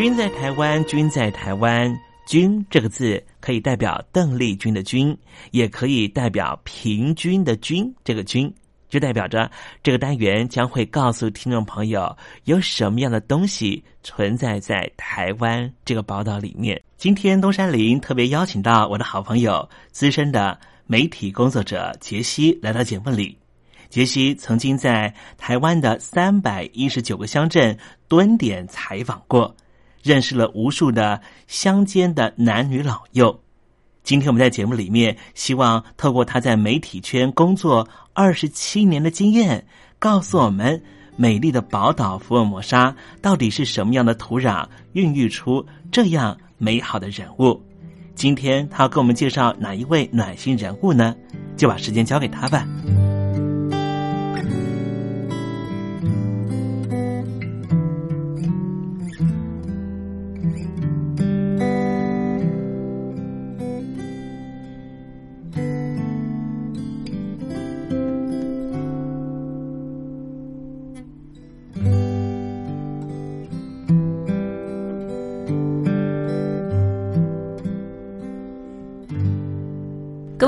君在台湾，君在台湾，君这个字可以代表邓丽君的君，也可以代表平均的均这个均。就代表着这个单元将会告诉听众朋友有什么样的东西存在在台湾这个宝岛里面。今天东山林特别邀请到我的好朋友、资深的媒体工作者杰西来到节目里。杰西曾经在台湾的三百一十九个乡镇蹲点采访过，认识了无数的乡间的男女老幼。今天我们在节目里面，希望透过他在媒体圈工作二十七年的经验，告诉我们美丽的宝岛福尔摩沙到底是什么样的土壤，孕育出这样美好的人物。今天他要给我们介绍哪一位暖心人物呢？就把时间交给他吧。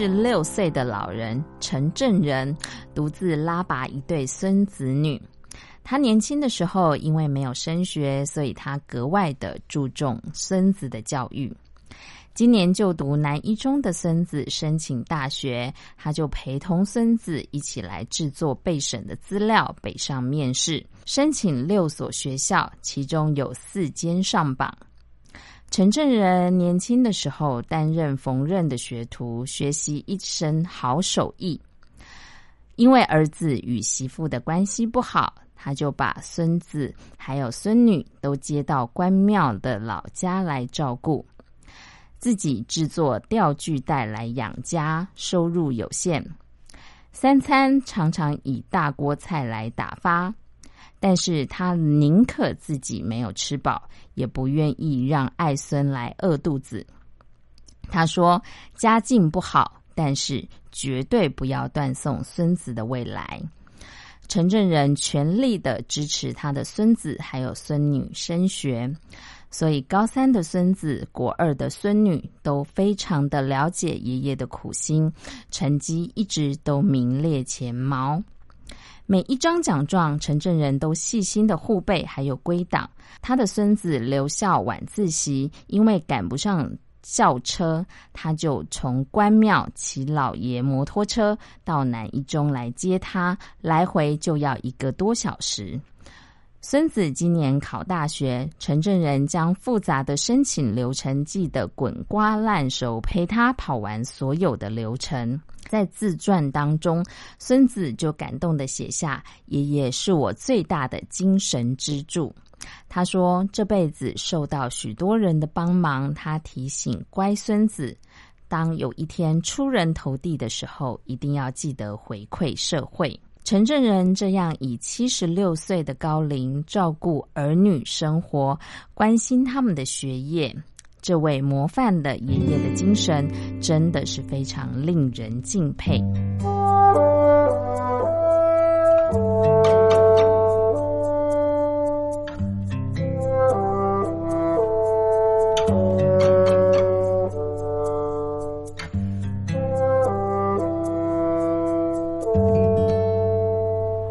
是六岁的老人陈正仁独自拉拔一对孙子女。他年轻的时候因为没有升学，所以他格外的注重孙子的教育。今年就读南一中的孙子申请大学，他就陪同孙子一起来制作备审的资料，北上面试，申请六所学校，其中有四间上榜。陈正仁年轻的时候担任缝纫的学徒，学习一身好手艺。因为儿子与媳妇的关系不好，他就把孙子还有孙女都接到关庙的老家来照顾，自己制作钓具带来养家，收入有限。三餐常常以大锅菜来打发。但是他宁可自己没有吃饱，也不愿意让爱孙来饿肚子。他说：“家境不好，但是绝对不要断送孙子的未来。”陈正仁全力的支持他的孙子还有孙女升学，所以高三的孙子、国二的孙女都非常的了解爷爷的苦心，成绩一直都名列前茅。每一张奖状，陈正仁都细心的护备，还有归档。他的孙子留校晚自习，因为赶不上校车，他就从关庙骑老爷摩托车到南一中来接他，来回就要一个多小时。孙子今年考大学，陈正仁将复杂的申请流程记得滚瓜烂熟，陪他跑完所有的流程。在自传当中，孙子就感动的写下：“爷爷是我最大的精神支柱。”他说：“这辈子受到许多人的帮忙。”他提醒乖孙子：“当有一天出人头地的时候，一定要记得回馈社会。”陈正人这样以七十六岁的高龄照顾儿女生活，关心他们的学业。这位模范的爷爷的精神，真的是非常令人敬佩。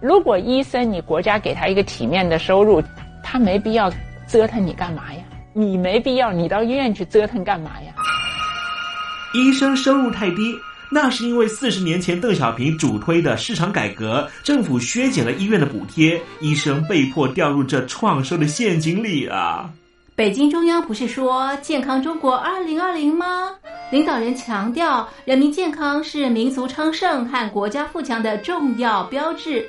如果医生你国家给他一个体面的收入，他没必要折腾你干嘛呀？你没必要你到医院去折腾干嘛呀？医生收入太低，那是因为四十年前邓小平主推的市场改革，政府削减了医院的补贴，医生被迫掉入这创收的陷阱里啊！北京中央不是说健康中国二零二零吗？领导人强调，人民健康是民族昌盛和国家富强的重要标志。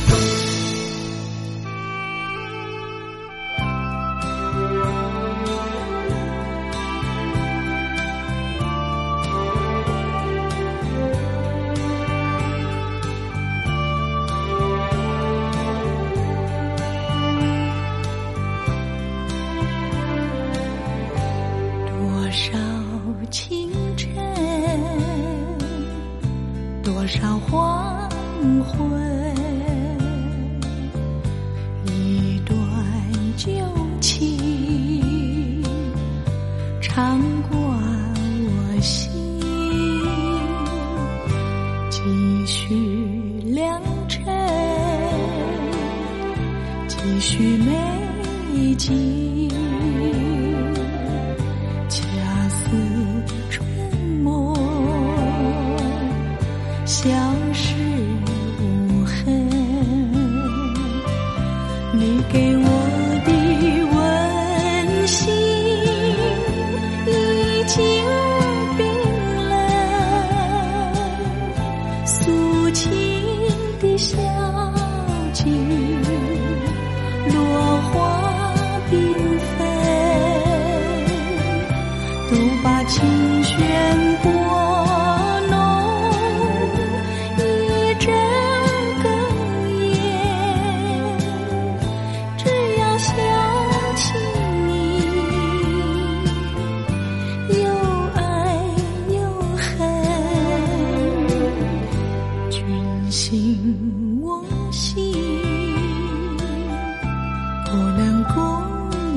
不能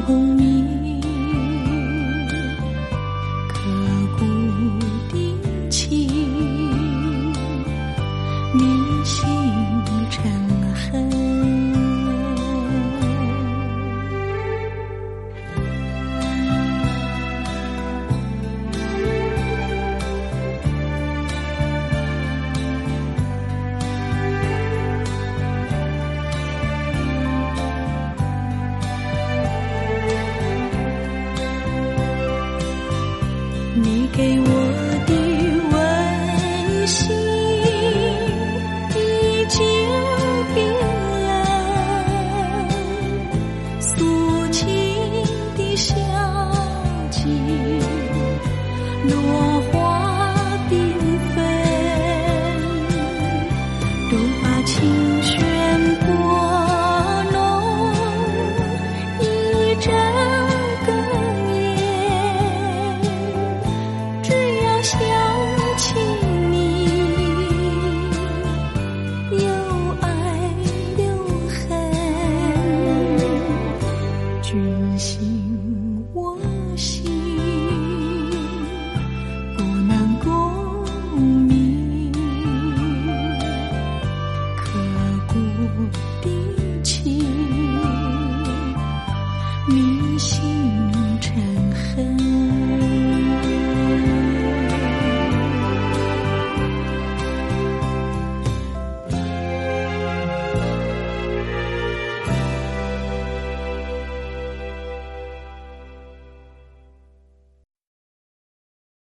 共鸣。轻